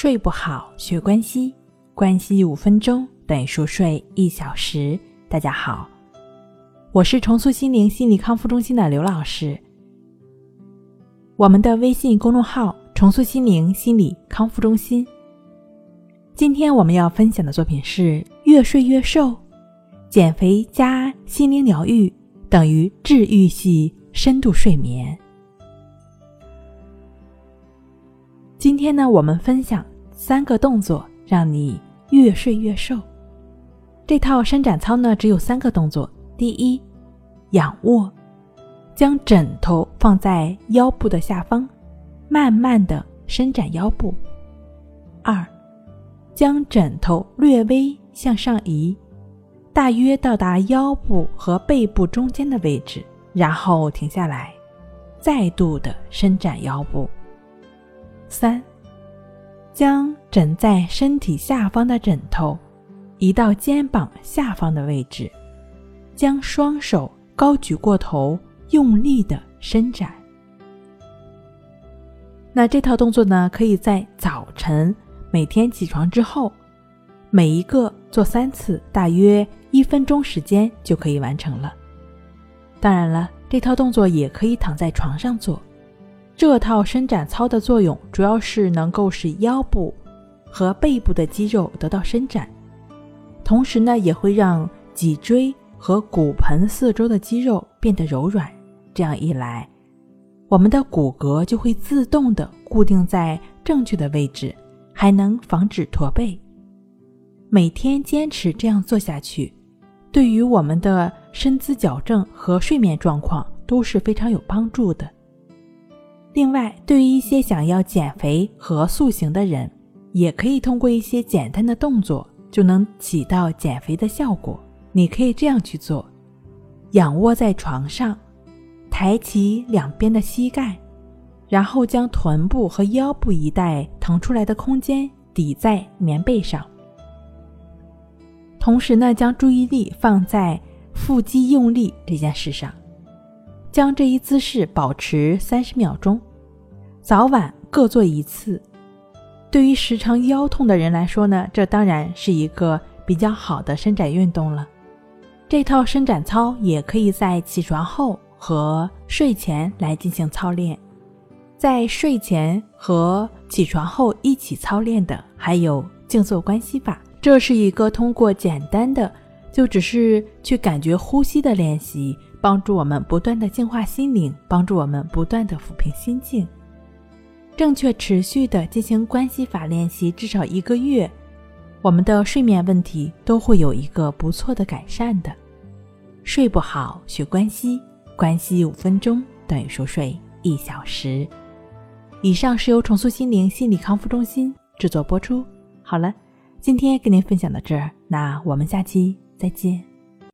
睡不好，学关西，关系五分钟等于熟睡一小时。大家好，我是重塑心灵心理康复中心的刘老师。我们的微信公众号“重塑心灵心理康复中心”。今天我们要分享的作品是：越睡越瘦，减肥加心灵疗愈等于治愈系深度睡眠。今天呢，我们分享三个动作，让你越睡越瘦。这套伸展操呢，只有三个动作：第一，仰卧，将枕头放在腰部的下方，慢慢的伸展腰部；二，将枕头略微向上移，大约到达腰部和背部中间的位置，然后停下来，再度的伸展腰部。三，将枕在身体下方的枕头移到肩膀下方的位置，将双手高举过头，用力的伸展。那这套动作呢，可以在早晨每天起床之后，每一个做三次，大约一分钟时间就可以完成了。当然了，这套动作也可以躺在床上做。这套伸展操的作用主要是能够使腰部和背部的肌肉得到伸展，同时呢，也会让脊椎和骨盆四周的肌肉变得柔软。这样一来，我们的骨骼就会自动的固定在正确的位置，还能防止驼背。每天坚持这样做下去，对于我们的身姿矫正和睡眠状况都是非常有帮助的。另外，对于一些想要减肥和塑形的人，也可以通过一些简单的动作就能起到减肥的效果。你可以这样去做：仰卧在床上，抬起两边的膝盖，然后将臀部和腰部一带腾出来的空间抵在棉被上，同时呢，将注意力放在腹肌用力这件事上，将这一姿势保持三十秒钟。早晚各做一次，对于时常腰痛的人来说呢，这当然是一个比较好的伸展运动了。这套伸展操也可以在起床后和睡前来进行操练。在睡前和起床后一起操练的还有静坐关系法，这是一个通过简单的，就只是去感觉呼吸的练习，帮助我们不断的净化心灵，帮助我们不断的抚平心境。正确持续的进行关系法练习，至少一个月，我们的睡眠问题都会有一个不错的改善的。睡不好学关系，关系五分钟等于熟睡一小时。以上是由重塑心灵心理康复中心制作播出。好了，今天跟您分享到这儿，那我们下期再见。